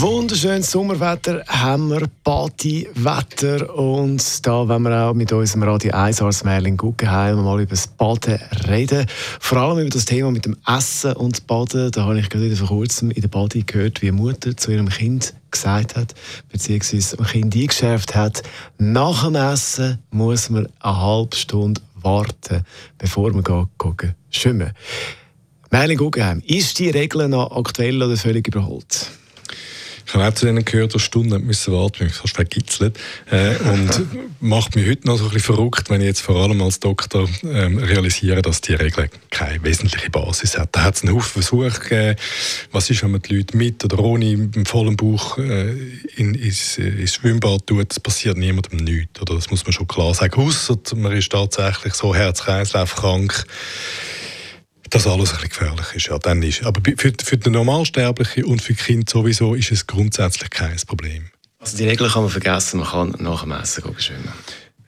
Wunderschönes Sommerwetter, haben wir Partywetter und da wollen wir auch mit unserem Radio 1 Ars Merlin Guggenheim mal über das Baden reden. Vor allem über das Thema mit dem Essen und Baden. Da habe ich gerade vor kurzem in der Body gehört, wie eine Mutter zu ihrem Kind gesagt hat, beziehungsweise dem Kind eingeschärft hat, nach dem Essen muss man eine halbe Stunde warten, bevor man geht, schwimmen Merlin Guggenheim, ist die Regel noch aktuell oder völlig überholt? Ich habe auch zu denen gehört, die Stunden müssen warten, mich fast vergitzelt. Äh, und macht mich heute noch so ein bisschen verrückt, wenn ich jetzt vor allem als Doktor ähm, realisiere, dass die Regel keine wesentliche Basis hat. Da hat es einen Haufen Versuche gegeben. Was ist, wenn man die Leute mit oder ohne im vollen Bauch äh, in, ins, ins Schwimmbad tut? Das passiert niemandem nichts. Oder das muss man schon klar sagen. Ausser man ist tatsächlich so Herz-Kreislauf-krank dass alles ein bisschen gefährlich ist. Ja, dann ist. Aber für, für den Normalsterblichen und für Kind sowieso ist es grundsätzlich kein Problem. Also die Regel kann man vergessen, man kann nach dem Essen schwimmen.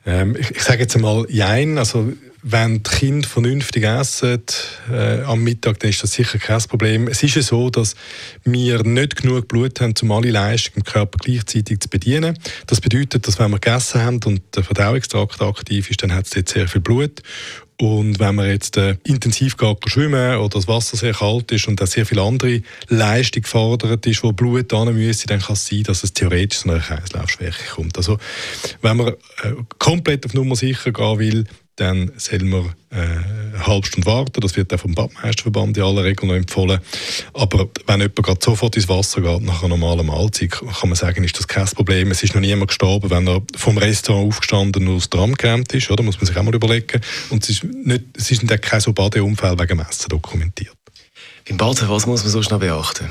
Ähm, ich, ich sage jetzt einmal Jein. Also wenn die Kinder vernünftig essen äh, am Mittag, dann ist das sicher kein Problem. Es ist ja so, dass wir nicht genug Blut haben, um alle Leistungen im Körper gleichzeitig zu bedienen. Das bedeutet, dass wenn wir gegessen haben und der Verdauungstrakt aktiv ist, dann hat es dort sehr viel Blut. Und wenn man jetzt äh, intensiv geht schwimmen oder das Wasser sehr kalt ist und da sehr viel andere Leistung gefordert ist, wo Blut hin müsste, dann kann es sein, dass es theoretisch zu einer Kreislaufschwäche kommt. Also wenn man äh, komplett auf Nummer sicher gehen will, dann soll man äh, eine halbe Stunde warten. Das wird auch vom Badmeisterverband in aller Regel noch empfohlen. Aber wenn jemand gerade sofort ins Wasser geht, nach einer normalen Mahlzeit, kann man sagen, ist das kein Problem. Es ist noch niemand gestorben, wenn er vom Restaurant aufgestanden und aus Tram gerannt ist. Oder? muss man sich auch mal überlegen. Und es ist, nicht, es ist nicht kein so Badeunfall wegen Messen dokumentiert. Beim Baden, was muss man sonst noch beachten?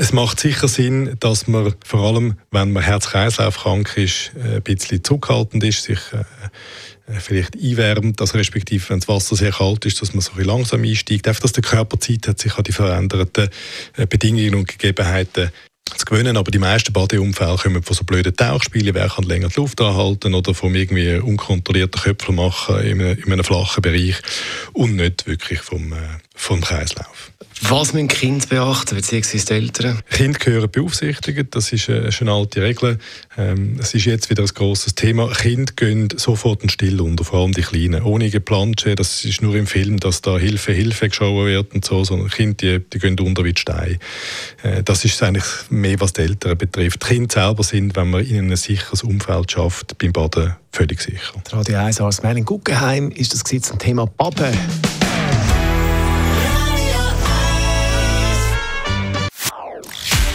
Es macht sicher Sinn, dass man vor allem, wenn man Herz-Kreislauf krank ist, äh, ein bisschen zurückhaltend ist, sich äh, äh, vielleicht einwärmt, also respektive wenn das Wasser sehr kalt ist, dass man so ein langsam einsteigt. Einfach, dass der Körper Zeit hat, sich an die veränderten Bedingungen und Gegebenheiten zu gewöhnen. Aber die meisten Badeunfälle kommen von so blöden Tauchspielen, wer kann länger die Luft anhalten oder vom irgendwie unkontrollierten Köpfel machen in einem, in einem flachen Bereich und nicht wirklich vom, vom Kreislauf. Was müssen Kinder beachten, beziehungsweise die Eltern? Kinder gehören beaufsichtigt, das ist eine, schon eine alte Regel. Ähm, es ist jetzt wieder ein grosses Thema. Kinder gehen sofort in Still unter, vor allem die Kleinen. Ohne Geplansche, das ist nur im Film, dass da Hilfe, Hilfe geschaut wird und so, sondern Kinder, die, die gehen unter wie Steine. Äh, das ist eigentlich mehr, was die Eltern betrifft. Die Kinder selber sind, wenn man ihnen ein sicheres Umfeld schafft, beim Baden völlig sicher. Radio 1 als Guggenheim ist das zum Thema Baden.